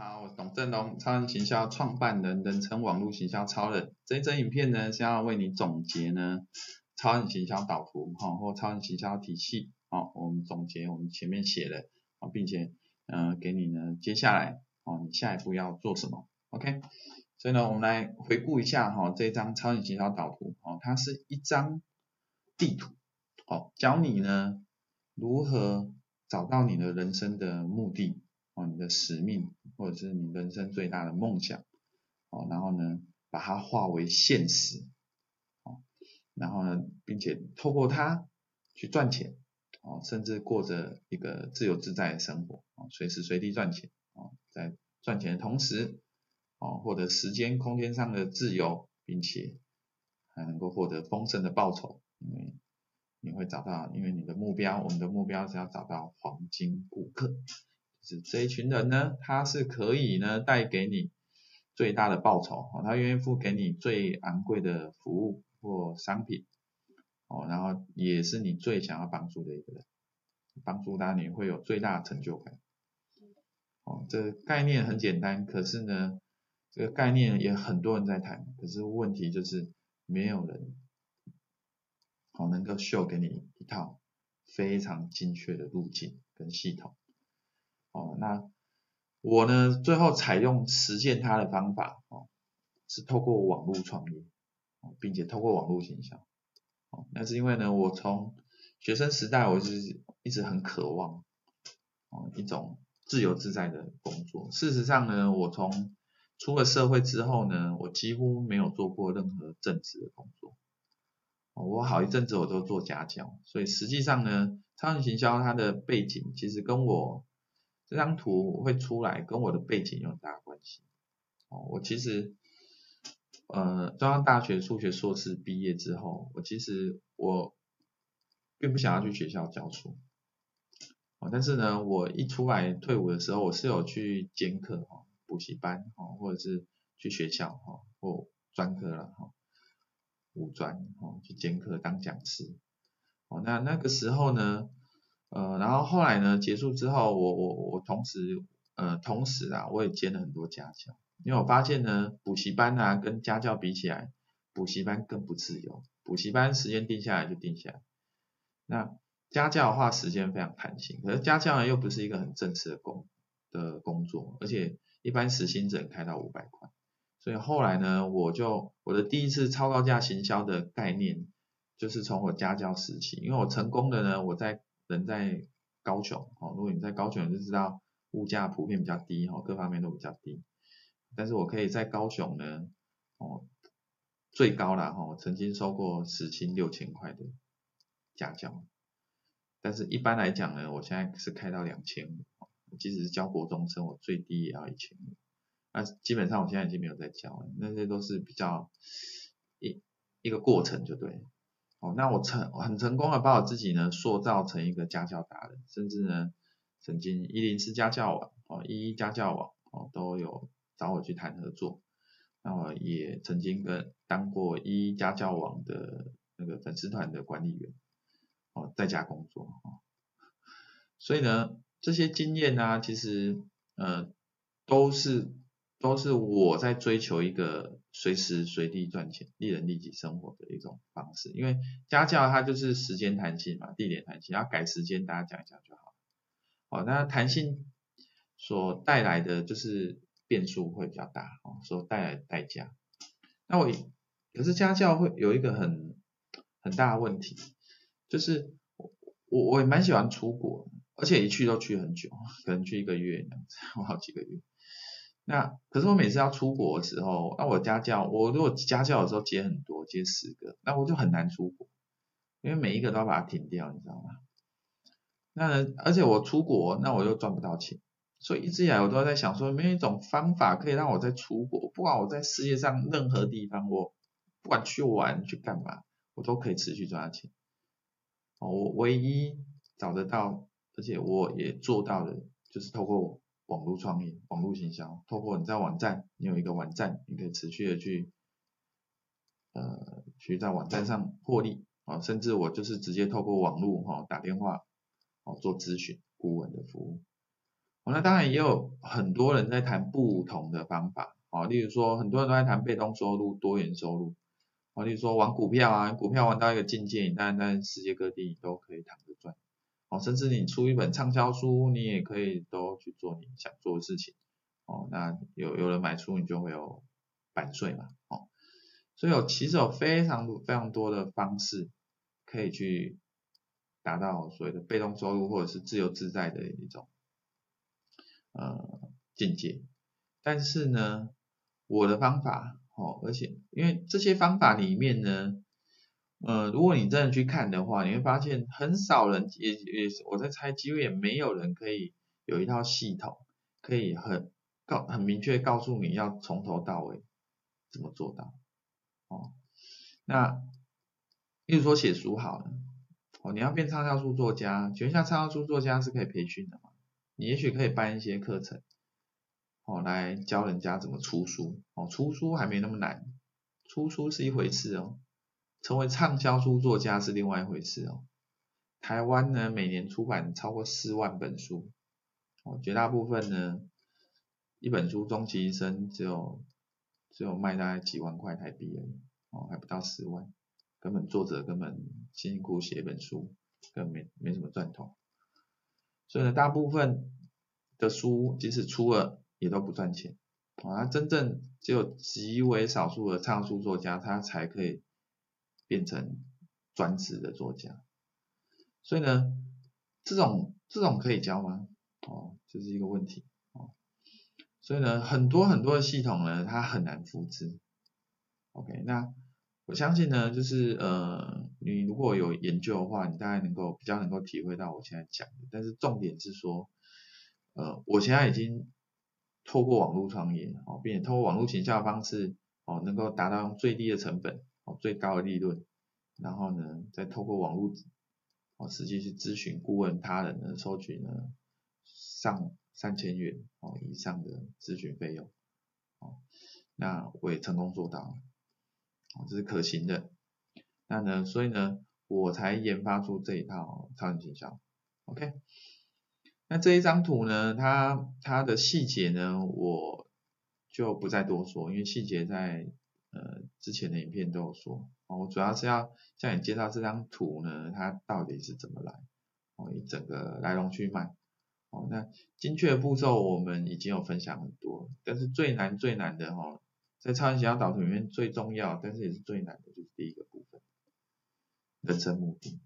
好，我是董振龙，超人行销创办人，人称网络行销超人。这一支影片呢，是要为你总结呢，超人行销导图哈，或超人行销体系。好，我们总结我们前面写的，啊，并且嗯、给你呢，接下来哦，你下一步要做什么？OK？所以呢，我们来回顾一下哈，这张超人行销导图，哦，它是一张地图，哦，教你呢如何找到你的人生的目的哦。你的使命，或者是你人生最大的梦想，哦，然后呢，把它化为现实，哦，然后呢，并且透过它去赚钱，哦，甚至过着一个自由自在的生活，哦，随时随地赚钱，哦，在赚钱的同时，哦，获得时间、空间上的自由，并且还能够获得丰盛的报酬，因为你会找到，因为你的目标，我们的目标是要找到黄金顾客。是这一群人呢，他是可以呢带给你最大的报酬哦，他愿意付给你最昂贵的服务或商品，哦，然后也是你最想要帮助的一个人，帮助他你会有最大的成就感，哦，这概念很简单，可是呢，这个概念也很多人在谈，可是问题就是没有人，好能够秀给你一套非常精确的路径跟系统。哦，那我呢，最后采用实践它的方法，哦，是透过网络创业，哦，并且透过网络行销，哦，那是因为呢，我从学生时代，我就是一直很渴望，哦，一种自由自在的工作。事实上呢，我从出了社会之后呢，我几乎没有做过任何正职的工作，我好一阵子我都做家教，所以实际上呢，超人行销它的背景其实跟我这张图会出来，跟我的背景有很大关系。哦，我其实，呃，中央大学数学硕士毕业之后，我其实我并不想要去学校教书。哦，但是呢，我一出来退伍的时候，我是有去兼课哈，补习班哈，或者是去学校哈，或专科了哈，五专哈，去兼课当讲师。哦，那那个时候呢，呃，然后后来呢，结束之后，我我我同时，呃，同时啊，我也兼了很多家教，因为我发现呢，补习班啊跟家教比起来，补习班更不自由，补习班时间定下来就定下来，那家教的话时间非常弹性，可是家教呢又不是一个很正式的工的工作，而且一般时薪只能开到五百块，所以后来呢，我就我的第一次超高价行销的概念，就是从我家教时期，因为我成功的呢，我在人在高雄，哦，如果你在高雄，就知道物价普遍比较低，哈，各方面都比较低。但是我可以在高雄呢，哦，最高了，哈，我曾经收过时薪六千块的家教。但是一般来讲呢，我现在是开到两千五，即使是教国中生，我最低也要一千五。那基本上我现在已经没有在教了，那些都是比较一一个过程，就对。哦，那我成很成功的把我自己呢塑造成一个家教达人，甚至呢曾经一零四家教网哦，一一家教网哦都有找我去谈合作，那我也曾经跟当过一一家教网的那个粉丝团的管理员哦，在家工作哦，所以呢这些经验呢、其实呃都是。都是我在追求一个随时随地赚钱、利人利己生活的一种方式，因为家教它就是时间弹性嘛，地点弹性，要改时间大家讲一讲就好。哦，那弹性所带来的就是变数会比较大，哦，所带来的代价。那我可是家教会有一个很很大的问题，就是我我也蛮喜欢出国，而且一去都去很久，可能去一个月这样子，我好几个月。那可是我每次要出国的时候，那我家教，我如果家教的时候接很多，接十个，那我就很难出国，因为每一个都要把它停掉，你知道吗？那而且我出国，那我又赚不到钱，所以一直以来我都在想说，没有一种方法可以让我在出国，不管我在世界上任何地方，我不管去玩去干嘛，我都可以持续赚到钱。我唯一找得到，而且我也做到的，就是透过我。网络创业、网络行销，透过你在网站，你有一个网站，你可以持续的去，呃，去在网站上获利啊，甚至我就是直接透过网络哈打电话，哦做咨询顾问的服务，哦，那当然也有很多人在谈不同的方法，哦，例如说很多人都在谈被动收入、多元收入，哦，例如说玩股票啊，股票玩到一个境界，你当然在世界各地都可以躺着赚，哦，甚至你出一本畅销书，你也可以都去做你想做的事情，哦，那有有人买书，你就会有版税嘛，哦，所以有其实有非常非常多的方式可以去达到所谓的被动收入或者是自由自在的一种。呃，境界，但是呢，我的方法，哦，而且因为这些方法里面呢，呃，如果你真的去看的话，你会发现很少人，也也，我在猜，几乎也没有人可以有一套系统，可以很告很明确告诉你要从头到尾怎么做到，哦，那，例如说写书好了，哦，你要变畅销书作家，请问一下，畅销书作家是可以培训的吗？你也许可以办一些课程，哦，来教人家怎么出书，哦，出书还没那么难，出书是一回事哦，成为畅销书作家是另外一回事哦。台湾呢，每年出版超过四万本书，哦，绝大部分呢，一本书终其一生只有只有卖大概几万块台币而已，哦，还不到十万，根本作者根本辛辛苦苦写一本书，根本没没什么赚头。所以呢，大部分的书即使出了也都不赚钱，啊，真正只有极为少数的畅销书作家，他才可以变成专职的作家。所以呢，这种这种可以教吗？哦，这是一个问题。哦，所以呢，很多很多的系统呢，它很难复制。OK，那。我相信呢，就是呃，你如果有研究的话，你大概能够比较能够体会到我现在讲的。但是重点是说，呃，我现在已经透过网络创业，哦，并且透过网络行销的方式，哦，能够达到用最低的成本，最高的利润，然后呢，再透过网络，哦，实际去咨询顾问他人呢，收取呢上三千元哦以上的咨询费用，哦，那我也成功做到了。这是可行的，那呢，所以呢，我才研发出这一套超级行销，OK。那这一张图呢，它它的细节呢，我就不再多说，因为细节在呃之前的影片都有说。哦，我主要是要向你介绍这张图呢，它到底是怎么来，哦，一整个来龙去脉。哦，那精确的步骤我们已经有分享很多，但是最难最难的哦。在超级行销导图里面最重要，但是也是最难的，就是第一个部分，人生目的，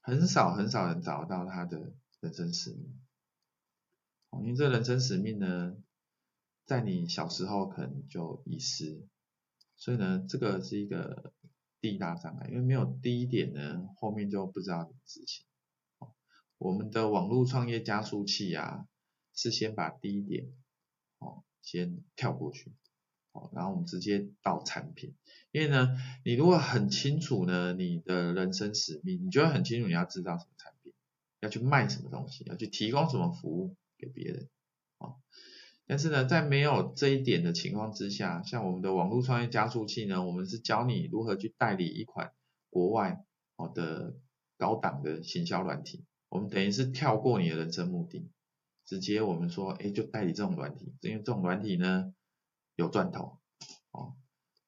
很少很少人找到他的人生使命。因为这人生使命呢，在你小时候可能就遗失，所以呢，这个是一个第一大障碍，因为没有第一点呢，后面就不知道怎么执行。我们的网络创业加速器啊，是先把第一点，哦，先跳过去。然后我们直接到产品，因为呢，你如果很清楚呢，你的人生使命，你就会很清楚你要制造什么产品，要去卖什么东西，要去提供什么服务给别人，啊，但是呢，在没有这一点的情况之下，像我们的网络创业加速器呢，我们是教你如何去代理一款国外好的高档的行销软体，我们等于是跳过你的人生目的，直接我们说，哎，就代理这种软体，因为这种软体呢。有赚头，哦，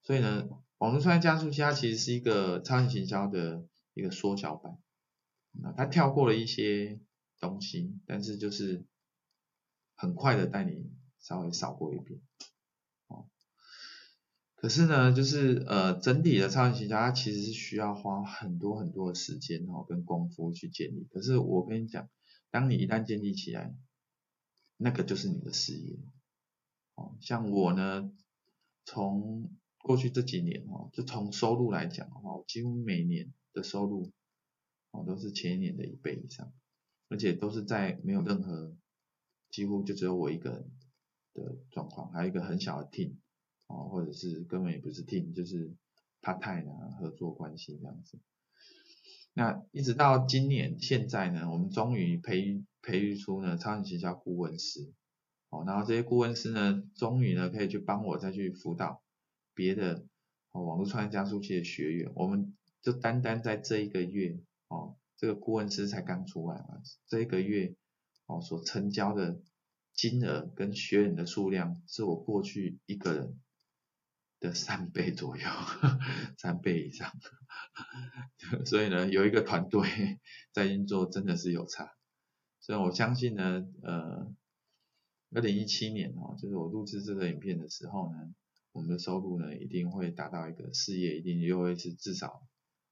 所以呢，网络创业加速器它其实是一个超级行销的一个缩小版，那它跳过了一些东西，但是就是很快的带你稍微扫过一遍，哦，可是呢，就是呃整体的超级行销它其实是需要花很多很多的时间哦跟功夫去建立，可是我跟你讲，当你一旦建立起来，那个就是你的事业。哦像我呢，从过去这几年哦，就从收入来讲的话，我几乎每年的收入哦都是前一年的一倍以上，而且都是在没有任何，几乎就只有我一个人的状况，还有一个很小的 team 哦，或者是根本也不是 team，就是 part time 啊合作关系这样子。那一直到今年现在呢，我们终于培育培育出呢超级行销顾问师。哦，然后这些顾问师呢，终于呢可以去帮我再去辅导别的哦网络创业加速器的学员。我们就单单在这一个月哦，这个顾问师才刚出来嘛，这一个月哦所成交的金额跟学员的数量是我过去一个人的三倍左右，三倍以上。所以呢，有一个团队 在运作真的是有差。所以我相信呢，呃，二零一七年哦，就是我录制这个影片的时候呢，我们的收入呢一定会达到一个事业一定又会是至少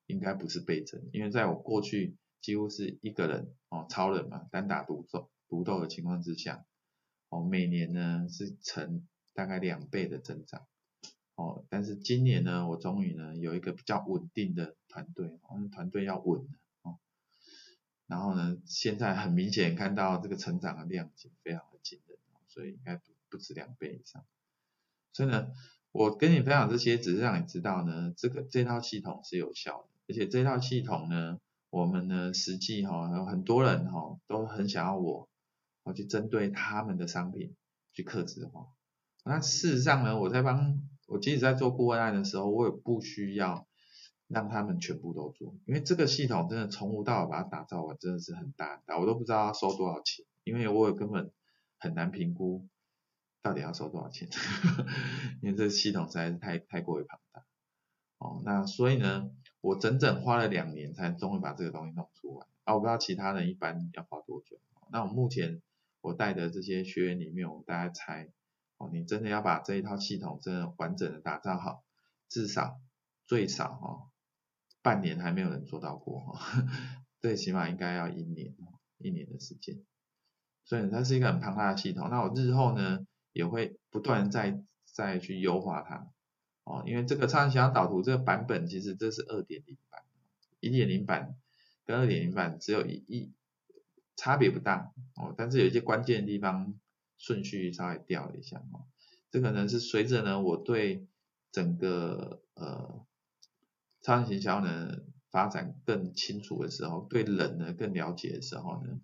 应该不是倍增，因为在我过去几乎是一个人哦，超人嘛，单打独斗独斗的情况之下，哦，每年呢是成大概两倍的增长。哦，但是今年呢，我终于呢有一个比较稳定的团队，我们团队要稳了哦。然后呢，现在很明显看到这个成长的量级非常的惊人，所以应该不不止两倍以上。所以呢，我跟你分享这些，只是让你知道呢，这个这套系统是有效的，而且这套系统呢，我们呢实际哈、哦、有很多人哈、哦、都很想要我，我去针对他们的商品去克制化。那事实上呢，我在帮我即使在做顾问案的时候，我也不需要让他们全部都做，因为这个系统真的从无到有把它打造完，真的是很大很大，我都不知道要收多少钱，因为我也根本很难评估到底要收多少钱，因为这个系统实在是太太过于庞大。哦，那所以呢，我整整花了两年才终于把这个东西弄出来。啊，我不知道其他人一般要花多久。那我目前我带的这些学员里面，我们大概猜。哦，你真的要把这一套系统真的完整的打造好，至少最少哈半年还没有人做到过哈，最起码应该要一年一年的时间，所以它是一个很庞大的系统。那我日后呢也会不断再再去优化它哦，因为这个超级行销导图这个版本其实这是二点零版，一点零版跟二点零版只有一一差别不大哦，但是有一些关键的地方。顺序稍微调了一下哦，这可能是随着呢我对整个呃超级行销呢发展更清楚的时候，对人呢更了解的时候呢，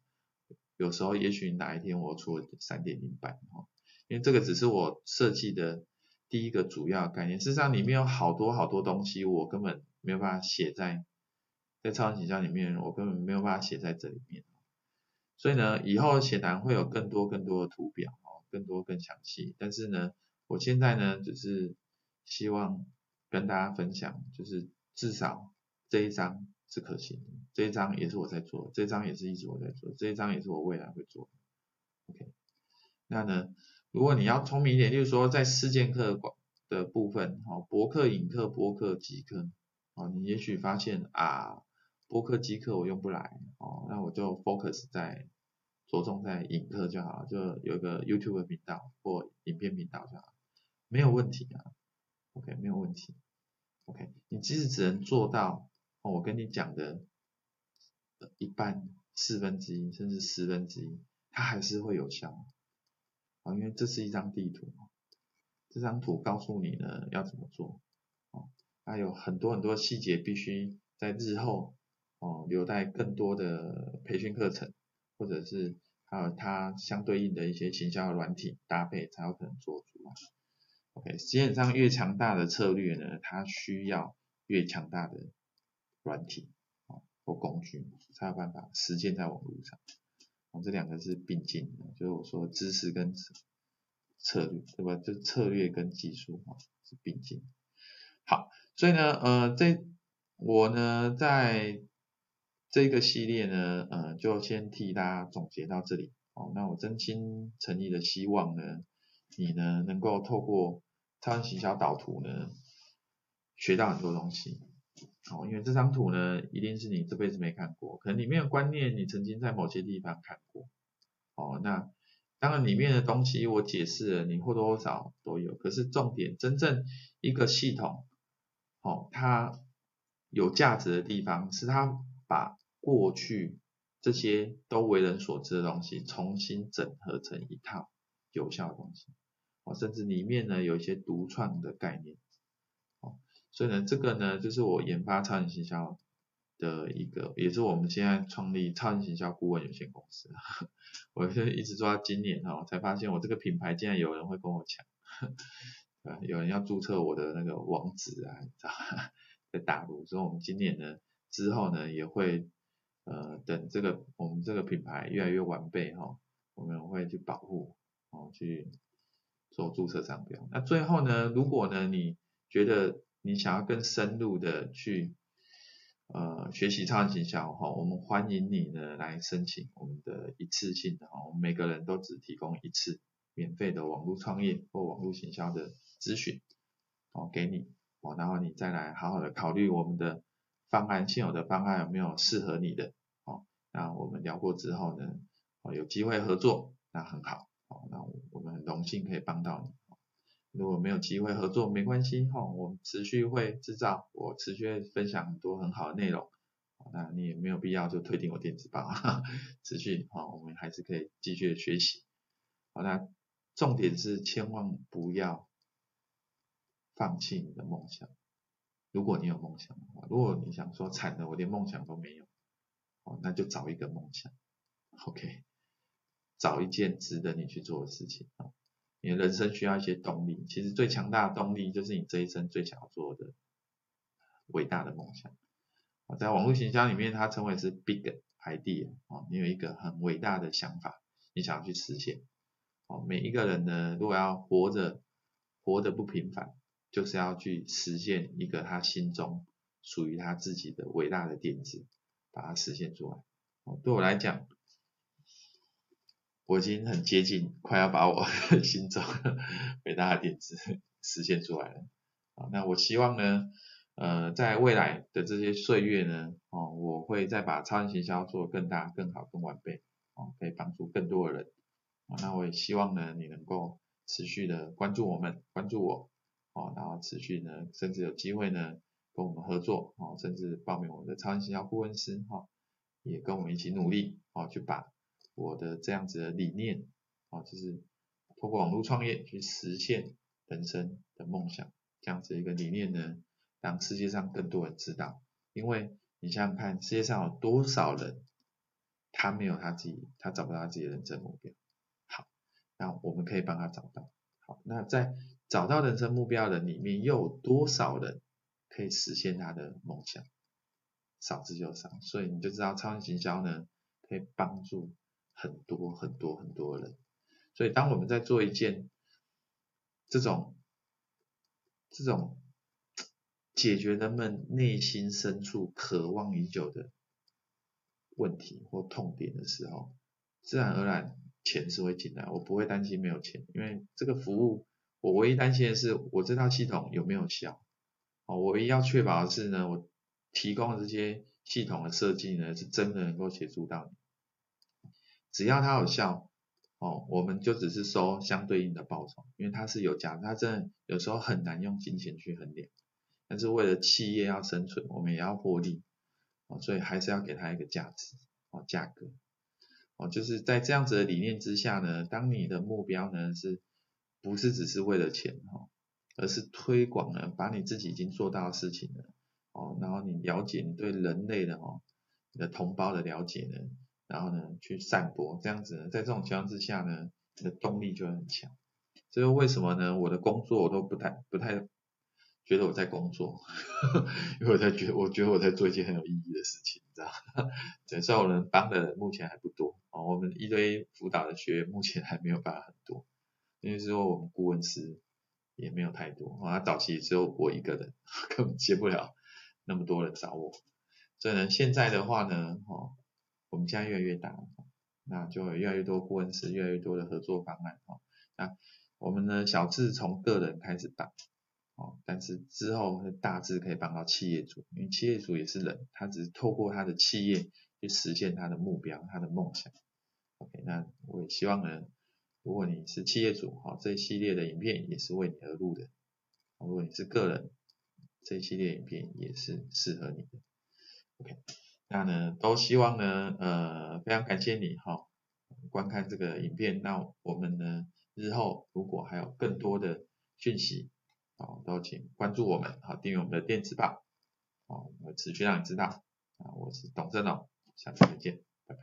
有时候也许哪一天我出三点零版哈，因为这个只是我设计的第一个主要概念，事实上里面有好多好多东西我根本没有办法写在在超级行销里面，我根本没有办法写在这里面。所以呢，以后显然会有更多更多的图表哦，更多更详细。但是呢，我现在呢，只是希望跟大家分享，就是至少这一张是可行的，这一张也是我在做，这一张也是一直我在做，这一张也是我未来会做。OK，那呢，如果你要聪明一点，就是说在事件课的部分，哦，博客、引客、播客、集客，哦，你也许发现啊。播客机课我用不来哦，那我就 focus 在着重在影课就好了，就有一个 YouTube 频道或影片频道就好，没有问题啊，OK 没有问题，OK 你即使只能做到哦，我跟你讲的一半、四分之一甚至十分之一，它还是会有效。啊，因为这是一张地图，这张图告诉你呢要怎么做。哦，还有很多很多细节必须在日后。哦，留待更多的培训课程，或者是还有它相对应的一些行销软体搭配，才有可能做出来。OK，基本上越强大的策略呢，它需要越强大的软体啊或工具，才有办法实践在网络上。哦，这两个是并进的，就是我说知识跟策略，对吧？就策略跟技术哈是并进。好，所以呢，呃，这我呢在。这个系列呢，呃，就先替大家总结到这里。哦，那我真心诚意的希望呢，你呢能够透过超人行销导图呢，学到很多东西。哦，因为这张图呢，一定是你这辈子没看过，可能里面的观念你曾经在某些地方看过。哦，那当然里面的东西我解释了，你或多或少都有。可是重点，真正一个系统，哦，它有价值的地方是它把过去这些都为人所知的东西，重新整合成一套有效的东西，哦，甚至里面呢有一些独创的概念，哦，所以呢，这个呢就是我研发超人行销的一个，也是我们现在创立超人行销顾问有限公司，我就一直做到今年哈，才发现我这个品牌竟然有人会跟我抢，啊，有人要注册我的那个网址啊，你知道 在大陆，所以我们今年呢之后呢也会。呃，等这个我们这个品牌越来越完备哈，我们会去保护哦去做注册商标。那最后呢，如果呢你觉得你想要更深入的去呃学习超人行销哈，我们欢迎你呢来申请我们的一次性的哈，我们每个人都只提供一次免费的网络创业或网络行销的咨询哦给你哦，然后你再来好好的考虑我们的方案，现有的方案有没有适合你的哦，那我们聊过之后呢，哦有机会合作那很好哦，那我们很荣幸可以帮到你。如果没有机会合作，没关系哈，我们持续会制造，我持续会分享很多很好的内容，那你也没有必要就退订我电子报，持续哈，我们还是可以继续的学习。好，那重点是千万不要放弃你的梦想。如果你有梦想的话，如果你想说惨的，我连梦想都没有，哦，那就找一个梦想，OK，找一件值得你去做的事情啊。你的人生需要一些动力，其实最强大的动力就是你这一生最想要做的伟大的梦想。在网络行销里面，它称为是 big idea 哦，你有一个很伟大的想法，你想要去实现。哦，每一个人呢，如果要活着，活得不平凡，就是要去实现一个他心中属于他自己的伟大的点子，把它实现出来。哦，对我来讲。我已经很接近，快要把我 心中伟大的点子实现出来了。啊，那我希望呢，呃，在未来的这些岁月呢，哦，我会再把超人行销做更大、更好、更完备，哦，可以帮助更多的人。啊，那我也希望呢，你能够持续的关注我们，关注我，哦，然后持续呢，甚至有机会呢，跟我们合作，哦，甚至报名我们的超人行销顾问师，哈，也跟我们一起努力，哦，去把。我的这样子的理念啊，就是通过网络创业去实现人生的梦想，这样子一个理念呢，让世界上更多人知道。因为你想想看，世界上有多少人，他没有他自己，他找不到他自己的人生目标。好，那我们可以帮他找到。好，那在找到人生目标的里面，又有多少人可以实现他的梦想？少之又少，所以你就知道超级行销呢，可以帮助。很多很多很多人，所以当我们在做一件这种这种解决人们内心深处渴望已久的问题或痛点的时候，自然而然钱是会进来。我不会担心没有钱，因为这个服务我唯一担心的是我这套系统有没有效。哦，我唯一要确保的是呢，我提供的这些系统的设计呢，是真的能够协助到你。只要它有效，哦，我们就只是收相对应的报酬，因为它是有价，它真的有时候很难用金钱去衡量，但是为了企业要生存，我们也要获利，哦，所以还是要给它一个价值，哦，价格，哦，就是在这样子的理念之下呢，当你的目标呢是不是只是为了钱，哈，而是推广呢，把你自己已经做到的事情呢，哦，然后你了解你对人类的哦，你的同胞的了解呢。然后呢，去散播这样子呢，在这种情况之下呢，你的动力就会很强。这是为什么呢？我的工作我都不太不太觉得我在工作，因为我在觉我觉得我在做一件很有意义的事情，你知道吗？虽然我能帮的目前还不多哦，我们一堆辅导的学员目前还没有办法很多，因为说我们顾问师也没有太多，啊，早期只有我一个人，根本接不了那么多人找我，所以呢，现在的话呢，哦。我们现在越来越大，那就有越来越多顾问师，越来越多的合作方案哦。那我们呢，小至从个人开始办，哦，但是之后大致可以帮到企业主，因为企业主也是人，他只是透过他的企业去实现他的目标、他的梦想。OK，那我也希望呢，如果你是企业主，哈，这一系列的影片也是为你而录的；如果你是个人，这一系列影片也是适合你的。OK。那呢，都希望呢，呃，非常感谢你哈、观看这个影片。那我们呢，日后如果还有更多的讯息，哦，都请关注我们，好，订阅我们的电子报，哦，我持续让你知道。啊，我是董振龙，下次再见，拜拜。